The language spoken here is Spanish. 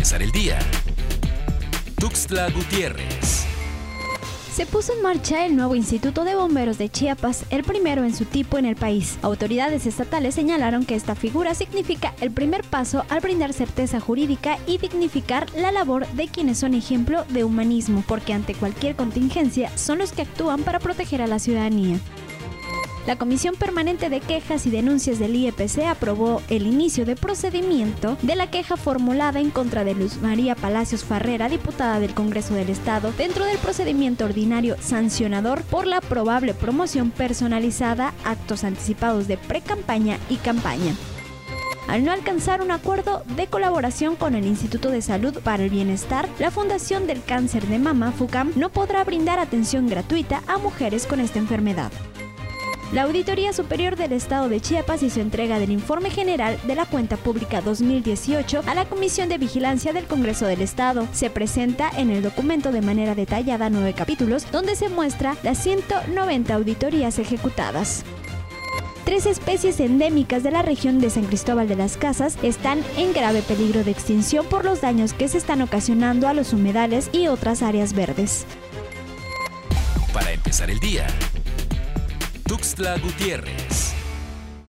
empezar el día. Tuxtla Gutiérrez. Se puso en marcha el nuevo Instituto de Bomberos de Chiapas, el primero en su tipo en el país. Autoridades estatales señalaron que esta figura significa el primer paso al brindar certeza jurídica y dignificar la labor de quienes son ejemplo de humanismo, porque ante cualquier contingencia son los que actúan para proteger a la ciudadanía. La Comisión Permanente de Quejas y Denuncias del IEPC aprobó el inicio de procedimiento de la queja formulada en contra de Luz María Palacios Farrera, diputada del Congreso del Estado, dentro del procedimiento ordinario sancionador por la probable promoción personalizada, actos anticipados de pre-campaña y campaña al no alcanzar un acuerdo de colaboración con el Instituto de Salud para el Bienestar, la Fundación del Cáncer de Mama, FUCAM, no podrá brindar atención gratuita a mujeres con esta enfermedad. La Auditoría Superior del Estado de Chiapas hizo entrega del Informe General de la Cuenta Pública 2018 a la Comisión de Vigilancia del Congreso del Estado. Se presenta en el documento de manera detallada nueve capítulos donde se muestra las 190 auditorías ejecutadas. Tres especies endémicas de la región de San Cristóbal de las Casas están en grave peligro de extinción por los daños que se están ocasionando a los humedales y otras áreas verdes. Para empezar el día, Tuxtla Gutiérrez.